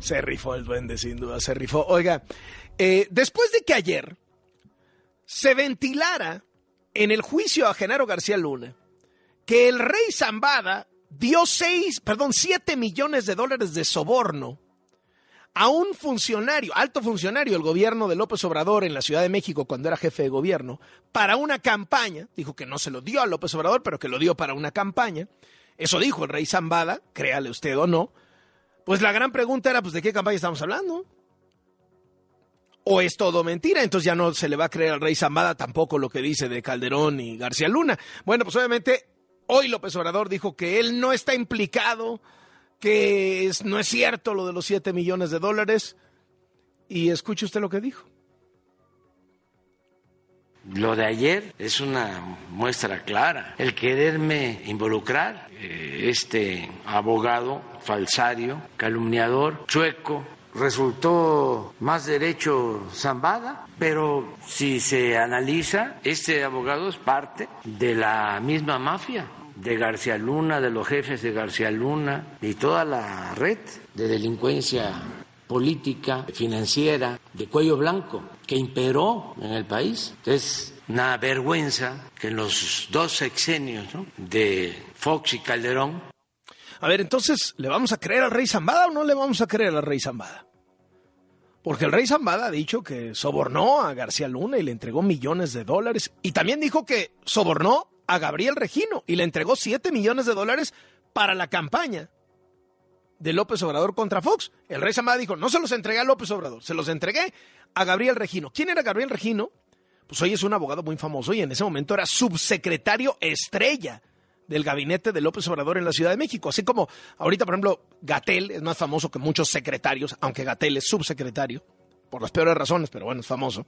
Se rifó el duende, sin duda, se rifó. Oiga, eh, después de que ayer se ventilara en el juicio a Genaro García Luna que el rey Zambada dio seis, perdón, siete millones de dólares de soborno a un funcionario, alto funcionario del gobierno de López Obrador en la Ciudad de México cuando era jefe de gobierno, para una campaña, dijo que no se lo dio a López Obrador, pero que lo dio para una campaña. Eso dijo el rey Zambada, créale usted o no. Pues la gran pregunta era, pues, ¿de qué campaña estamos hablando? ¿O es todo mentira? Entonces ya no se le va a creer al rey Zambada tampoco lo que dice de Calderón y García Luna. Bueno, pues obviamente hoy López Obrador dijo que él no está implicado que no es cierto lo de los 7 millones de dólares. Y escuche usted lo que dijo. Lo de ayer es una muestra clara. El quererme involucrar, eh, este abogado falsario, calumniador, chueco, resultó más derecho zambada, pero si se analiza, este abogado es parte de la misma mafia de García Luna, de los jefes de García Luna y toda la red de delincuencia política, financiera, de cuello blanco, que imperó en el país. Es una vergüenza que en los dos sexenios de Fox y Calderón. A ver, entonces, ¿le vamos a creer al rey Zambada o no le vamos a creer al rey Zambada? Porque el rey Zambada ha dicho que sobornó a García Luna y le entregó millones de dólares. Y también dijo que sobornó a Gabriel Regino y le entregó 7 millones de dólares para la campaña de López Obrador contra Fox. El rey Zambada dijo, no se los entregué a López Obrador, se los entregué a Gabriel Regino. ¿Quién era Gabriel Regino? Pues hoy es un abogado muy famoso y en ese momento era subsecretario estrella del gabinete de López Obrador en la Ciudad de México. Así como ahorita, por ejemplo, Gatel es más famoso que muchos secretarios, aunque Gatel es subsecretario, por las peores razones, pero bueno, es famoso.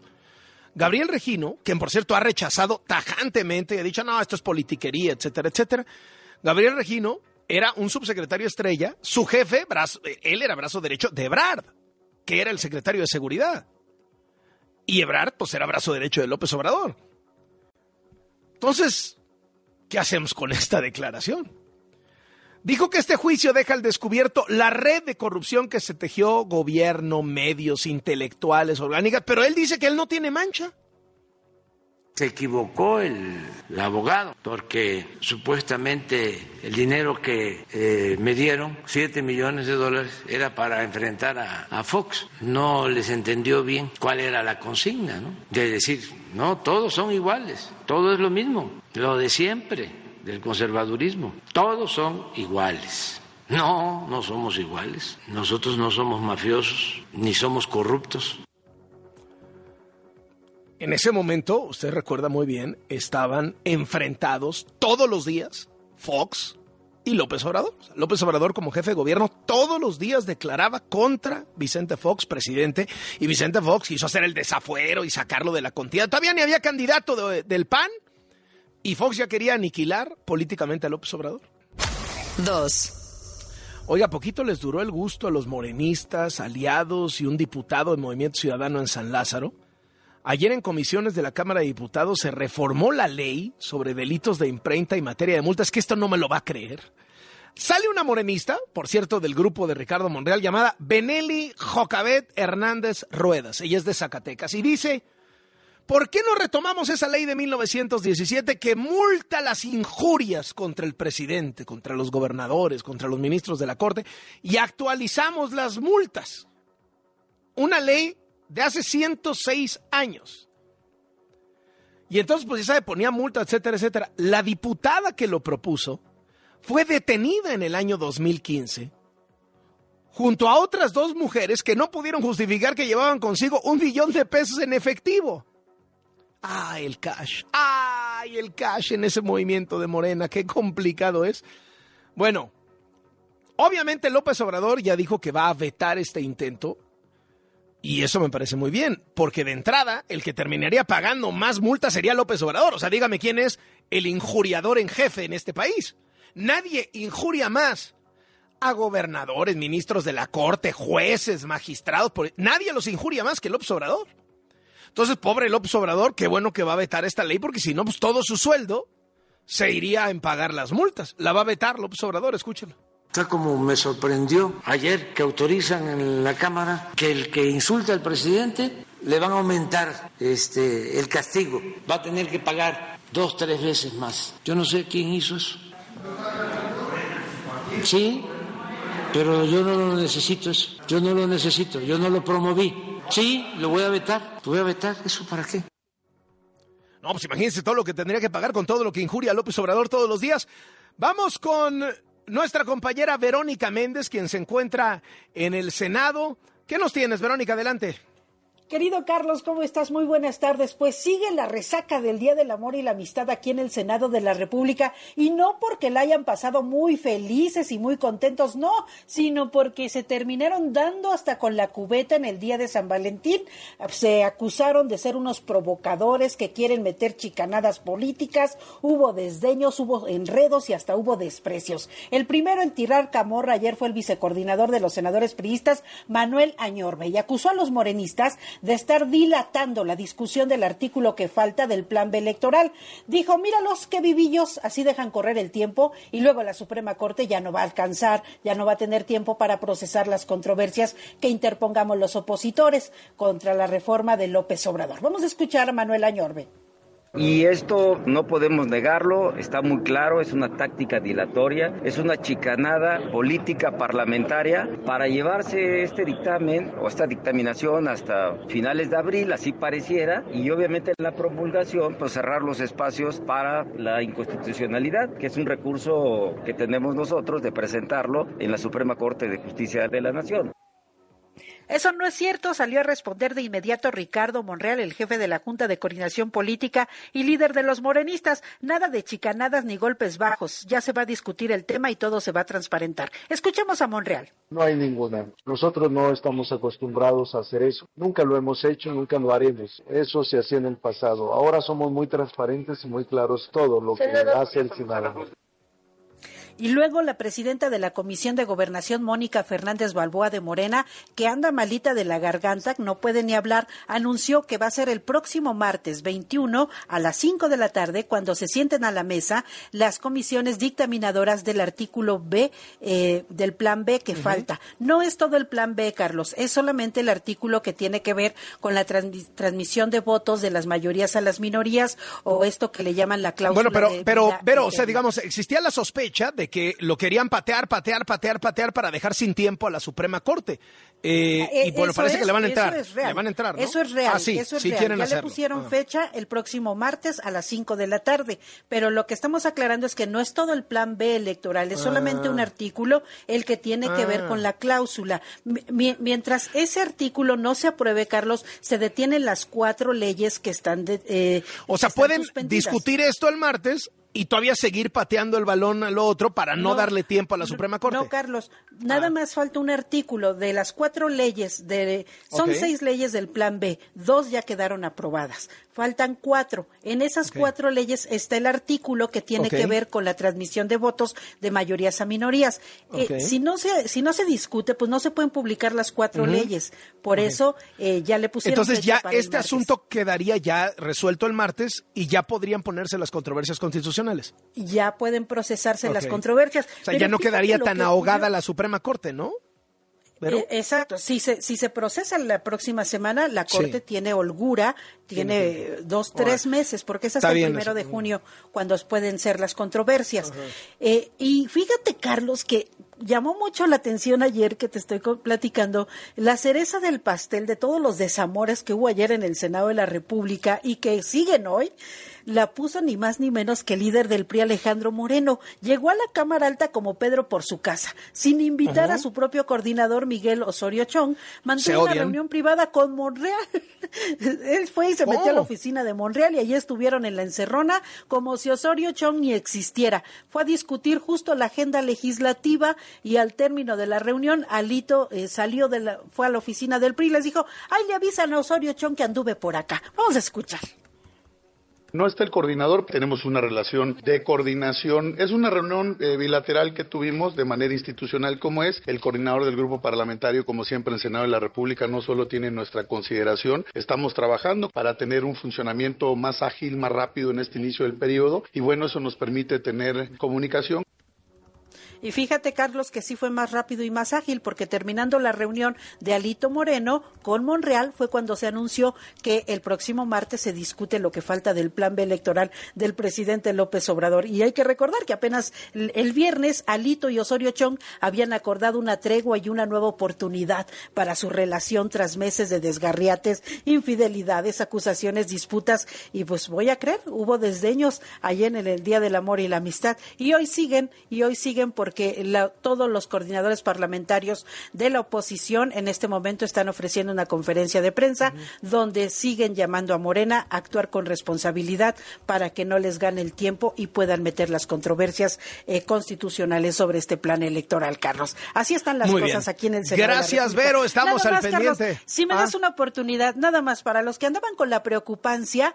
Gabriel Regino, quien por cierto ha rechazado tajantemente, ha dicho, no, esto es politiquería, etcétera, etcétera. Gabriel Regino era un subsecretario estrella, su jefe, él era brazo derecho de Ebrard, que era el secretario de Seguridad. Y Ebrard, pues era brazo derecho de López Obrador. Entonces, ¿qué hacemos con esta declaración? Dijo que este juicio deja al descubierto la red de corrupción que se tejió gobierno, medios, intelectuales, orgánicas, pero él dice que él no tiene mancha. Se equivocó el, abogado porque supuestamente el dinero que eh, me dieron, 7 millones de dólares, era para enfrentar a, a, Fox. No les entendió bien cuál era la consigna, ¿no? De decir, no, todos son iguales, todo es lo mismo, lo de siempre del conservadurismo. Todos son iguales. No, no somos iguales. Nosotros no somos mafiosos ni somos corruptos. En ese momento, usted recuerda muy bien, estaban enfrentados todos los días Fox y López Obrador. López Obrador como jefe de gobierno todos los días declaraba contra Vicente Fox, presidente, y Vicente Fox quiso hacer el desafuero y sacarlo de la contienda. Todavía ni había candidato del PAN y Fox ya quería aniquilar políticamente a López Obrador. Dos. Oiga, poquito les duró el gusto a los morenistas, aliados y un diputado del Movimiento Ciudadano en San Lázaro. Ayer en comisiones de la Cámara de Diputados se reformó la ley sobre delitos de imprenta y materia de multas, que esto no me lo va a creer. Sale una morenista, por cierto, del grupo de Ricardo Monreal, llamada Benelli Jocabet Hernández Ruedas. Ella es de Zacatecas y dice, ¿Por qué no retomamos esa ley de 1917 que multa las injurias contra el presidente, contra los gobernadores, contra los ministros de la Corte y actualizamos las multas? Una ley de hace 106 años. Y entonces, pues ya sabe, ponía multa, etcétera, etcétera. La diputada que lo propuso fue detenida en el año 2015 junto a otras dos mujeres que no pudieron justificar que llevaban consigo un millón de pesos en efectivo. ¡Ay, el cash! ¡Ay, el cash en ese movimiento de Morena! ¡Qué complicado es! Bueno, obviamente López Obrador ya dijo que va a vetar este intento. Y eso me parece muy bien, porque de entrada el que terminaría pagando más multas sería López Obrador. O sea, dígame quién es el injuriador en jefe en este país. Nadie injuria más a gobernadores, ministros de la corte, jueces, magistrados. Nadie los injuria más que López Obrador. Entonces, pobre López Obrador, qué bueno que va a vetar esta ley, porque si no, pues todo su sueldo se iría en pagar las multas. La va a vetar López Obrador, escúchelo. Está como me sorprendió ayer que autorizan en la Cámara que el que insulta al presidente le van a aumentar este el castigo, va a tener que pagar dos, tres veces más. Yo no sé quién hizo eso. Sí, pero yo no lo necesito eso. Yo no lo necesito, yo no lo promoví. Sí, lo voy a vetar. Lo voy a vetar. ¿Eso para qué? No, pues imagínense todo lo que tendría que pagar con todo lo que injuria a López Obrador todos los días. Vamos con nuestra compañera Verónica Méndez, quien se encuentra en el Senado. ¿Qué nos tienes, Verónica? Adelante. Querido Carlos, ¿cómo estás? Muy buenas tardes. Pues sigue la resaca del Día del Amor y la Amistad aquí en el Senado de la República y no porque la hayan pasado muy felices y muy contentos, no, sino porque se terminaron dando hasta con la cubeta en el Día de San Valentín. Se acusaron de ser unos provocadores que quieren meter chicanadas políticas, hubo desdeños, hubo enredos y hasta hubo desprecios. El primero en tirar camorra ayer fue el vicecoordinador de los senadores priistas, Manuel Añorbe, y acusó a los morenistas de estar dilatando la discusión del artículo que falta del plan B electoral. Dijo, míralos qué vivillos, así dejan correr el tiempo y luego la Suprema Corte ya no va a alcanzar, ya no va a tener tiempo para procesar las controversias que interpongamos los opositores contra la reforma de López Obrador. Vamos a escuchar a Manuel Añorbe. Y esto no podemos negarlo, está muy claro, es una táctica dilatoria, es una chicanada política parlamentaria para llevarse este dictamen o esta dictaminación hasta finales de abril, así pareciera, y obviamente en la promulgación, pues cerrar los espacios para la inconstitucionalidad, que es un recurso que tenemos nosotros de presentarlo en la Suprema Corte de Justicia de la Nación. Eso no es cierto, salió a responder de inmediato Ricardo Monreal, el jefe de la Junta de Coordinación Política y líder de los morenistas. Nada de chicanadas ni golpes bajos. Ya se va a discutir el tema y todo se va a transparentar. Escuchemos a Monreal. No hay ninguna. Nosotros no estamos acostumbrados a hacer eso. Nunca lo hemos hecho, nunca lo haremos. Eso se hacía en el pasado. Ahora somos muy transparentes y muy claros todo lo que hace el ciudadano. Y luego la presidenta de la Comisión de Gobernación, Mónica Fernández Balboa de Morena, que anda malita de la garganta, no puede ni hablar, anunció que va a ser el próximo martes 21 a las 5 de la tarde cuando se sienten a la mesa las comisiones dictaminadoras del artículo B eh, del plan B que falta. No es todo el plan B, Carlos, es solamente el artículo que tiene que ver con la transmisión de votos de las mayorías a las minorías o esto que le llaman la cláusula. Bueno, pero, pero, pero, o sea, digamos, existía la sospecha de que lo querían patear, patear, patear, patear para dejar sin tiempo a la Suprema Corte. Eh, eh, y bueno, parece que le van a entrar. Le van a entrar, Eso es real. Ah, sí, eso es real. ya le pusieron ah. fecha el próximo martes a las 5 de la tarde. Pero lo que estamos aclarando es que no es todo el plan B electoral, es solamente un ah. artículo el que tiene que ver con la cláusula. mientras ese artículo no se apruebe, Carlos, se detienen las cuatro leyes que están. De, eh, o sea, pueden discutir esto el martes y todavía seguir pateando el balón al otro para no, darle tiempo a la Suprema Corte. No, Carlos, nada ah. más falta un artículo de las cuatro leyes, de son seis leyes del Plan B, dos ya quedaron aprobadas, faltan cuatro. En esas cuatro leyes está el artículo que tiene que ver con la transmisión de votos de mayorías a minorías. Eh, si no se si no se discute, pues no se pueden publicar las cuatro leyes. Por eso eh, ya le pusieron. Entonces ya este asunto quedaría ya resuelto el martes y ya podrían ponerse las controversias constitucionales ya pueden procesarse las controversias. O sea, ya no quedaría tan ahogada la Suprema Corte, ¿no? Eh, exacto, si se, si se procesa la próxima semana, la Corte tiene holgura, tiene dos, tres meses, porque es hasta el primero de junio cuando pueden ser las controversias. Eh, y fíjate, Carlos, que llamó mucho la atención ayer que te estoy platicando, la cereza del pastel de todos los desamores que hubo ayer en el Senado de la República y que siguen hoy la puso ni más ni menos que el líder del PRI Alejandro Moreno. Llegó a la Cámara Alta como Pedro por su casa, sin invitar a su propio coordinador Miguel Osorio Chong. Mantuvo una reunión privada con Monreal. Él fue y se metió a la oh. oficina de Monreal y allí estuvieron en la encerrona como si Osorio Chong ni existiera. Fue a discutir justo la agenda legislativa y al término de la reunión, Alito eh, salió de la, fue a la oficina del PRI y les dijo, ay, le avisan a Osorio Chong que anduve por acá. Vamos a escuchar. No está el coordinador, tenemos una relación de coordinación. Es una reunión eh, bilateral que tuvimos de manera institucional como es. El coordinador del grupo parlamentario, como siempre en Senado de la República, no solo tiene nuestra consideración, estamos trabajando para tener un funcionamiento más ágil, más rápido en este inicio del periodo y bueno, eso nos permite tener comunicación Y fíjate, Carlos, que sí fue más rápido y más ágil, porque terminando la reunión de Alito Moreno con Monreal fue cuando se anunció que el próximo martes se discute lo que falta del plan B electoral del presidente López Obrador. Y hay que recordar que apenas el viernes Alito y Osorio Chong habían acordado una tregua y una nueva oportunidad para su relación tras meses de desgarriates, infidelidades, acusaciones, disputas. Y pues voy a creer, hubo desdeños ayer en el Día del Amor y la Amistad. Y hoy siguen, y hoy siguen porque todos los coordinadores parlamentarios de la oposición en este momento están ofreciendo una conferencia de prensa donde siguen llamando a Morena a actuar con responsabilidad para que no les gane el tiempo y puedan meter las controversias eh, constitucionales sobre este plan electoral, Carlos. Así están las cosas aquí en el Senado. Gracias, Vero, estamos al pendiente. si me das ah. una oportunidad, nada más para los que andaban con la preocupancia,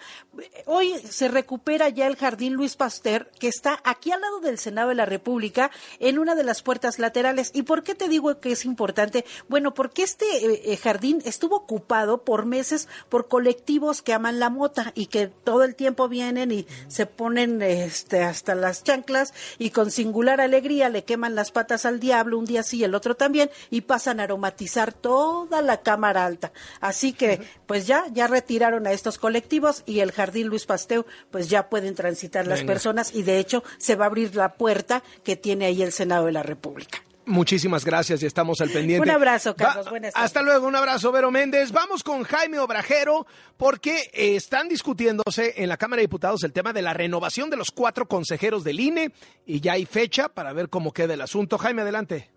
hoy se recupera ya el Jardín Luis Pasteur, que está aquí al lado del Senado de la República, en una de las puertas laterales. ¿Y por qué te digo que es importante? Bueno, porque este eh, eh, jardín estuvo ocupado por meses por colectivos que aman la mota y que todo el tiempo vienen y se ponen este, hasta las chanclas y con singular alegría le queman las patas al diablo un día sí y el otro también y pasan a aromatizar toda la cámara alta. Así que pues ya, ya retiraron a estos colectivos y el Jardín Luis Pasteur pues ya pueden transitar las personas y de hecho se va a abrir la puerta que tiene ahí el Senado de la República. Muchísimas gracias y estamos al pendiente. Un abrazo, Carlos. Buenas Hasta luego, un abrazo, Vero Méndez. Vamos con Jaime Obrajero porque eh, están discutiéndose en la Cámara de Diputados el tema de la renovación de los cuatro consejeros del INE y ya hay fecha para ver cómo queda el asunto. Jaime, adelante.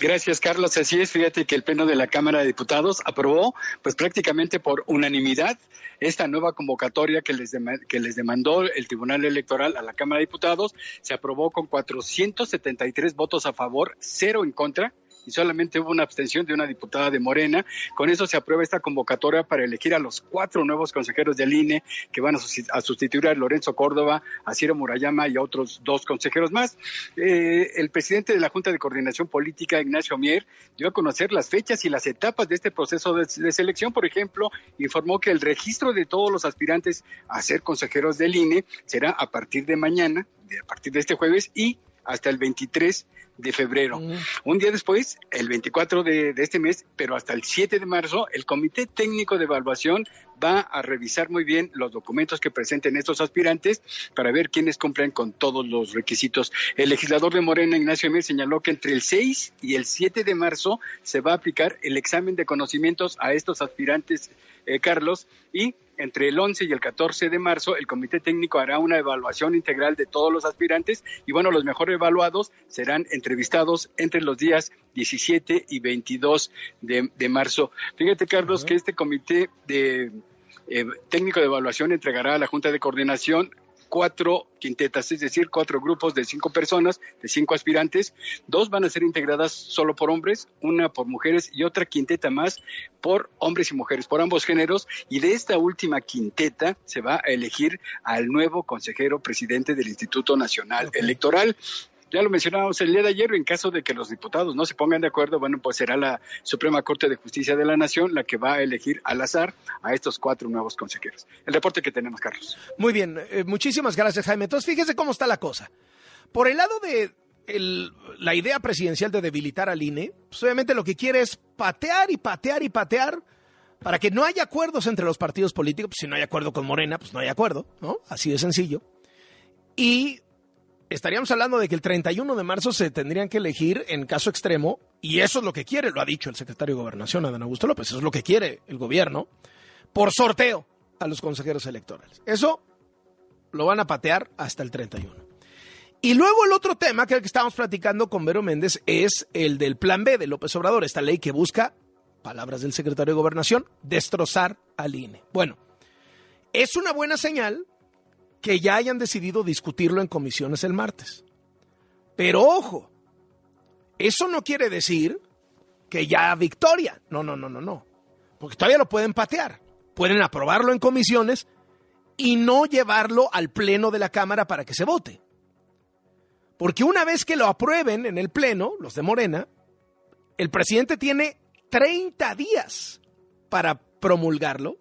Gracias, Carlos. Así es, fíjate que el Pleno de la Cámara de Diputados aprobó, pues prácticamente por unanimidad, esta nueva convocatoria que les, que les demandó el Tribunal Electoral a la Cámara de Diputados. Se aprobó con 473 votos a favor, cero en contra y solamente hubo una abstención de una diputada de Morena. Con eso se aprueba esta convocatoria para elegir a los cuatro nuevos consejeros del INE que van a sustituir a Lorenzo Córdoba, a Ciro Murayama y a otros dos consejeros más. Eh, el presidente de la Junta de Coordinación Política, Ignacio Mier, dio a conocer las fechas y las etapas de este proceso de, selección. Por ejemplo, informó que el registro de todos los aspirantes a ser consejeros del INE será a partir de mañana, a partir de este jueves y hasta el 23 de febrero. Mm. Un día después, el 24 de, este mes, pero hasta el 7 de marzo, el Comité Técnico de Evaluación va a revisar muy bien los documentos que presenten estos aspirantes para ver quiénes cumplen con todos los requisitos. El legislador de Morena, Ignacio Emir, señaló que entre el 6 y el 7 de marzo se va a aplicar el examen de conocimientos a estos aspirantes, eh, Carlos, y entre el 11 y el 14 de marzo, el Comité Técnico hará una evaluación integral de todos los aspirantes y bueno, los mejor evaluados serán entrevistados entre los días 17 y 22 de, marzo. Fíjate, Carlos, que este Comité de eh, Técnico de Evaluación entregará a la Junta de Coordinación cuatro quintetas, es decir, cuatro grupos de cinco personas, de cinco aspirantes. Dos van a ser integradas solo por hombres, una por mujeres y otra quinteta más por hombres y mujeres, por ambos géneros. Y de esta última quinteta se va a elegir al nuevo consejero presidente del Instituto Nacional Electoral. Ya lo mencionábamos el día de ayer, en caso de que los diputados no se pongan de acuerdo, bueno, pues será la Suprema Corte de Justicia de la Nación la que va a elegir al azar a estos cuatro nuevos consejeros. El reporte que tenemos, Carlos. Muy bien, eh, muchísimas gracias, Jaime. Entonces, fíjese cómo está la cosa. Por el lado de la idea presidencial de debilitar al INE, pues obviamente lo que quiere es patear y patear y patear para que no haya acuerdos entre los partidos políticos. Pues si no hay acuerdo con Morena, pues no hay acuerdo, ¿no? Así de sencillo. Y estaríamos hablando de que el 31 de marzo se tendrían que elegir en caso extremo, y eso es lo que quiere, lo ha dicho el secretario de Gobernación, Adán Augusto López, eso es lo que quiere el gobierno, por sorteo a los consejeros electorales. Eso lo van a patear hasta el 31. Y luego el otro tema que, que estábamos platicando con Vero Méndez es el del plan B de López Obrador, esta ley que busca, palabras del secretario de Gobernación, destrozar al INE. Bueno, es una buena señal que ya hayan decidido discutirlo en comisiones el martes. Pero ojo, eso no quiere decir que ya victoria. No, no, no, no, no. Porque todavía lo pueden patear. Pueden aprobarlo en comisiones y no llevarlo al pleno de la Cámara para que se vote. Porque una vez que lo aprueben en el pleno, los de Morena, el presidente tiene 30 días para promulgarlo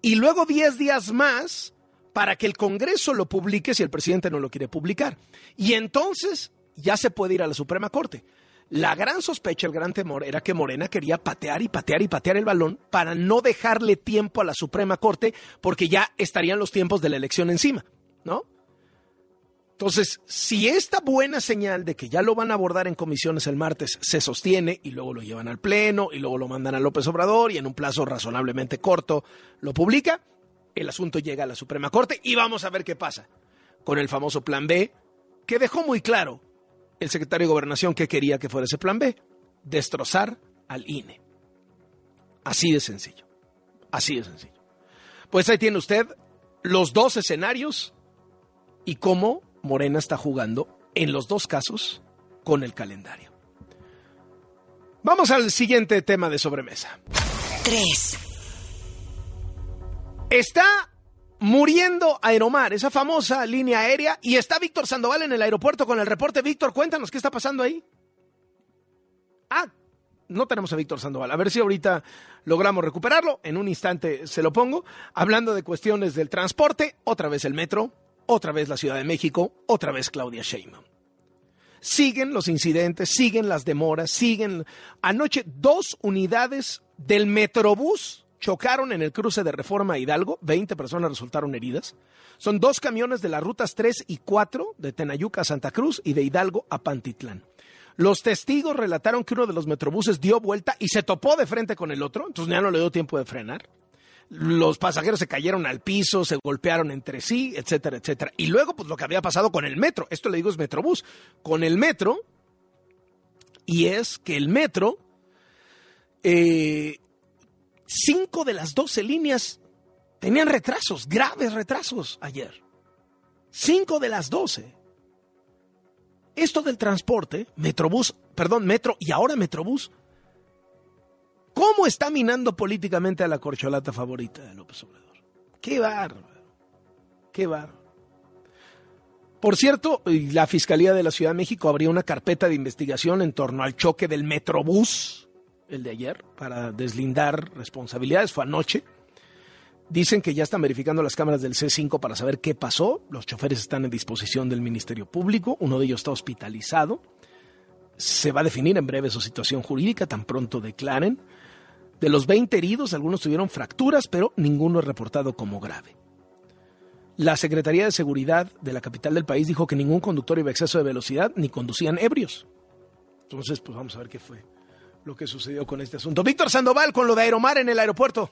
y luego 10 días más para que el Congreso lo publique si el presidente no lo quiere publicar. Y entonces ya se puede ir a la Suprema Corte. La gran sospecha, el gran temor era que Morena quería patear y patear y patear el balón para no dejarle tiempo a la Suprema Corte porque ya estarían los tiempos de la elección encima, ¿no? Entonces, si esta buena señal de que ya lo van a abordar en comisiones el martes se sostiene y luego lo llevan al Pleno y luego lo mandan a López Obrador y en un plazo razonablemente corto lo publica, el asunto llega a la Suprema Corte y vamos a ver qué pasa con el famoso Plan B, que dejó muy claro el secretario de Gobernación que quería que fuera ese Plan B, destrozar al INE. Así de sencillo, así de sencillo. Pues ahí tiene usted los dos escenarios y cómo Morena está jugando en los dos casos con el calendario. Vamos al siguiente tema de sobremesa. 3. Está muriendo Aeromar, esa famosa línea aérea, y está Víctor Sandoval en el aeropuerto con el reporte. Víctor, cuéntanos qué está pasando ahí. Ah, no tenemos a Víctor Sandoval. A ver si ahorita logramos recuperarlo. En un instante se lo pongo. Hablando de cuestiones del transporte, otra vez el metro, otra vez la Ciudad de México, otra vez Claudia Sheinbaum. Siguen los incidentes, siguen las demoras, siguen... Anoche dos unidades del Metrobús chocaron en el cruce de Reforma Hidalgo, 20 personas resultaron heridas. Son dos camiones de las rutas 3 y 4 de Tenayuca a Santa Cruz y de Hidalgo a Pantitlán. Los testigos relataron que uno de los metrobuses dio vuelta y se topó de frente con el otro, entonces ya no le dio tiempo de frenar los pasajeros se cayeron al piso, se golpearon entre sí, etcétera, etcétera. Y luego, pues lo que había pasado con el metro, esto le digo es Metrobús, con el metro, y es que el metro, eh, cinco de las doce líneas tenían retrasos, graves retrasos ayer. Cinco de las doce. Esto del transporte, Metrobús, perdón, Metro y ahora Metrobús, ¿Cómo está minando políticamente a la corcholata favorita de López Obrador? Qué bárbaro. Qué bárbaro. Por cierto, la Fiscalía de la Ciudad de México abrió una carpeta de investigación en torno al choque del Metrobús, el de ayer, para deslindar responsabilidades. Fue anoche. Dicen que ya están verificando las cámaras del C5 para saber qué pasó. Los choferes están en disposición del Ministerio Público. Uno de ellos está hospitalizado. Se va a definir en breve su situación jurídica, tan pronto declaren. De los 20 heridos, algunos tuvieron fracturas, pero ninguno es reportado como grave. La Secretaría de Seguridad de la capital del país dijo que ningún conductor iba a exceso de velocidad ni conducían ebrios. Entonces, pues vamos a ver qué fue lo que sucedió con este asunto. Víctor Sandoval con lo de Aeromar en el aeropuerto.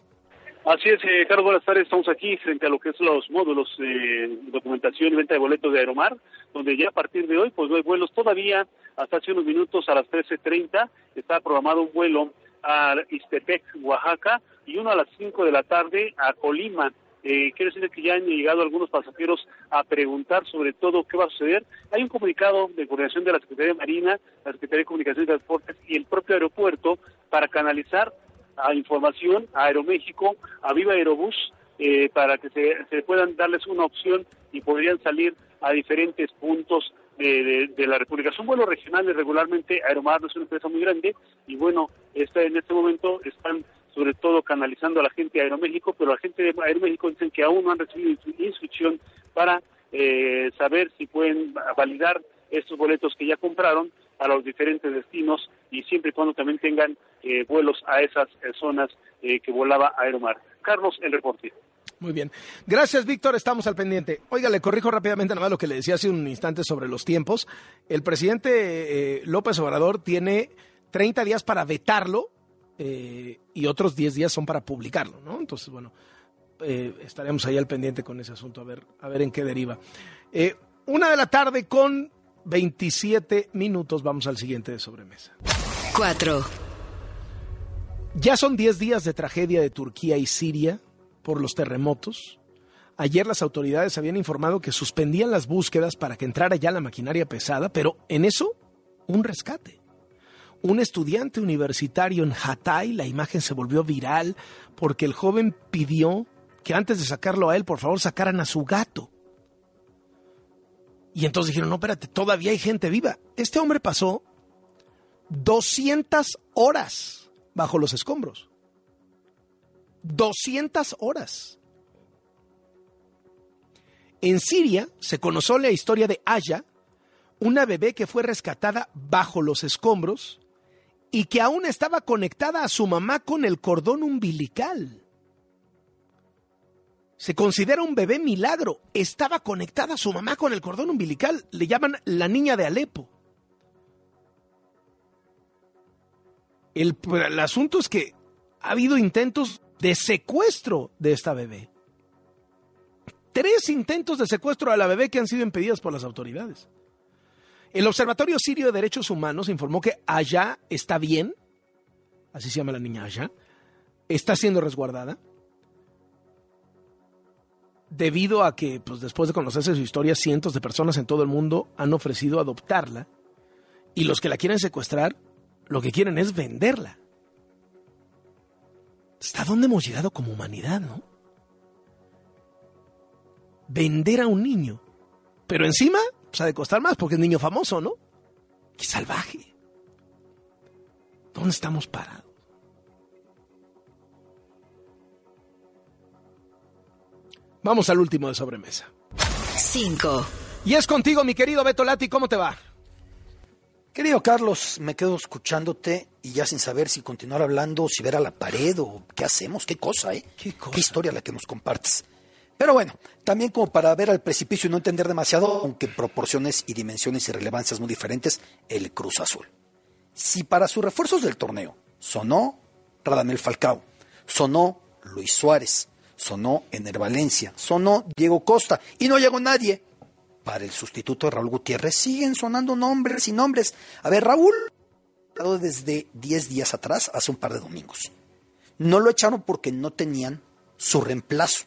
Así es, eh, Carlos, buenas tardes. Estamos aquí frente a lo que es los módulos de documentación y venta de boletos de Aeromar, donde ya a partir de hoy, pues no hay vuelos todavía. Hasta hace unos minutos, a las 13.30, está programado un vuelo a Istepec, Oaxaca, y uno a las 5 de la tarde a Colima. Eh, quiero decir que ya han llegado algunos pasajeros a preguntar sobre todo qué va a suceder. Hay un comunicado de coordinación de la Secretaría de Marina, la Secretaría de Comunicaciones y Transportes y el propio aeropuerto para canalizar a información a Aeroméxico, a Viva Aerobús, eh, para que se, puedan darles una opción y podrían salir a diferentes puntos de, la República. Son vuelos regionales regularmente, Aeromar es una empresa muy grande y bueno, está, en este momento están sobre todo canalizando a la gente de Aeroméxico, pero la gente de Aeroméxico dicen que aún no han recibido instrucción para eh, saber si pueden validar estos boletos que ya compraron a los diferentes destinos y siempre y cuando también tengan eh, vuelos a esas eh, zonas que volaba Aeromar. Carlos, el reporte. Muy bien. Gracias, Víctor. Estamos al pendiente. Oiga, le corrijo rápidamente nada más lo que le decía hace un instante sobre los tiempos. El presidente eh, López Obrador tiene 30 días para vetarlo eh, y otros 10 días son para publicarlo, ¿no? Entonces, bueno, eh, estaremos ahí al pendiente con ese asunto, a ver, a ver en qué deriva. una de la tarde con 27 minutos. Vamos al siguiente de sobremesa. 4. Ya son 10 días de tragedia de Turquía y Siria por los terremotos. Ayer las autoridades habían informado que suspendían las búsquedas para que entrara ya la maquinaria pesada, pero en eso, un rescate. Un estudiante universitario en Hatay, la imagen se volvió viral porque el joven pidió que antes de sacarlo a él, por favor, sacaran a su gato. Y entonces dijeron, no, espérate, todavía hay gente viva. Este hombre pasó 200 horas bajo los escombros. 200 horas. En Siria se conoció la historia de Aya, una bebé que fue rescatada bajo los escombros y que aún estaba conectada a su mamá con el cordón umbilical. Se considera un bebé milagro. Estaba conectada a su mamá con el cordón umbilical. Le llaman la niña de Alepo. El, asunto es que ha habido intentos de secuestro de esta bebé. Tres intentos de secuestro a la bebé que han sido impedidos por las autoridades. El Observatorio Sirio de Derechos Humanos informó que allá está bien, así se llama la niña allá, está siendo resguardada, debido a que, pues, después de conocerse su historia, cientos de personas en todo el mundo han ofrecido adoptarla, y los que la quieren secuestrar, lo que quieren es venderla. ¿Hasta dónde hemos llegado como humanidad, no? Vender a un niño. Pero encima, pues ha de costar más porque es niño famoso, ¿no? ¡Qué salvaje! ¿Dónde estamos parados? Vamos al último de sobremesa. Cinco. Y es contigo, mi querido Beto Lati, ¿cómo te va? Querido Carlos, me quedo escuchándote y ya sin saber si continuar hablando, si ver a la pared o qué hacemos, qué cosa, ¿eh? ¿Qué, cosa? ¿Qué historia la que nos compartes? Pero bueno, también como para ver al precipicio y no entender demasiado, aunque proporciones y dimensiones y relevancias muy diferentes, el Cruz Azul. Si para sus refuerzos del torneo sonó Radamel Falcao, sonó Luis Suárez, sonó Ener Valencia, sonó Diego Costa y no llegó nadie, para el sustituto de Raúl Gutiérrez siguen sonando nombres y nombres. A ver, Raúl, desde 10 días atrás, hace un par de domingos. No lo echaron porque no tenían su reemplazo.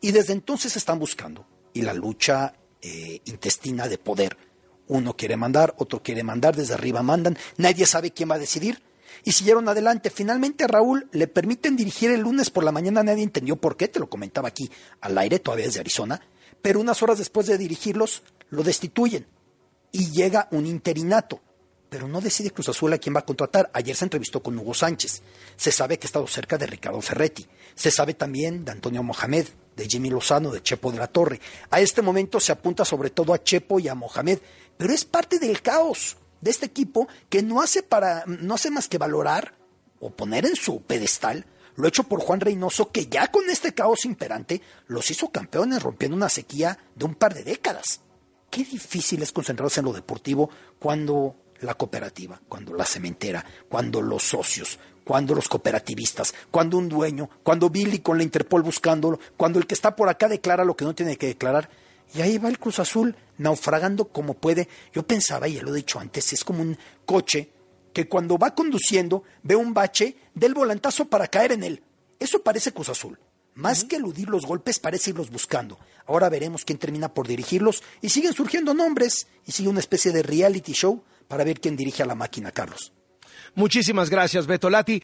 Y desde entonces están buscando. Y la lucha eh, intestina de poder. Uno quiere mandar, otro quiere mandar, desde arriba mandan. Nadie sabe quién va a decidir. Y siguieron adelante. Finalmente a Raúl le permiten dirigir el lunes por la mañana. Nadie entendió por qué. Te lo comentaba aquí al aire, todavía desde Arizona pero unas horas después de dirigirlos lo destituyen y llega un interinato. Pero no decide Cruz Azul a quién va a contratar. Ayer se entrevistó con Hugo Sánchez. Se sabe que ha estado cerca de Ricardo Ferretti. Se sabe también de Antonio Mohamed, de Jimmy Lozano, de Chepo de la Torre. A este momento se apunta sobre todo a Chepo y a Mohamed. Pero es parte del caos de este equipo que no hace, para, no hace más que valorar o poner en su pedestal lo hecho por Juan Reynoso, que ya con este caos imperante los hizo campeones rompiendo una sequía de un par de décadas. Qué difícil es concentrarse en lo deportivo cuando la cooperativa, cuando la cementera, cuando los socios, cuando los cooperativistas, cuando un dueño, cuando Billy con la Interpol buscándolo, cuando el que está por acá declara lo que no tiene que declarar. Y ahí va el Cruz Azul naufragando como puede. Yo pensaba, y ya lo he dicho antes, es como un coche que cuando va conduciendo ve un bache del volantazo para caer en él. Eso parece Cruz Azul. Más que eludir los golpes, parece irlos buscando. Ahora veremos quién termina por dirigirlos y siguen surgiendo nombres y sigue una especie de reality show para ver quién dirige a la máquina, Carlos. Muchísimas gracias, Beto Lati.